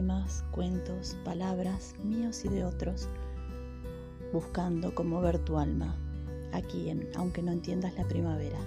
poemas, cuentos, palabras míos y de otros, buscando conmover tu alma, aquí en Aunque no entiendas la primavera.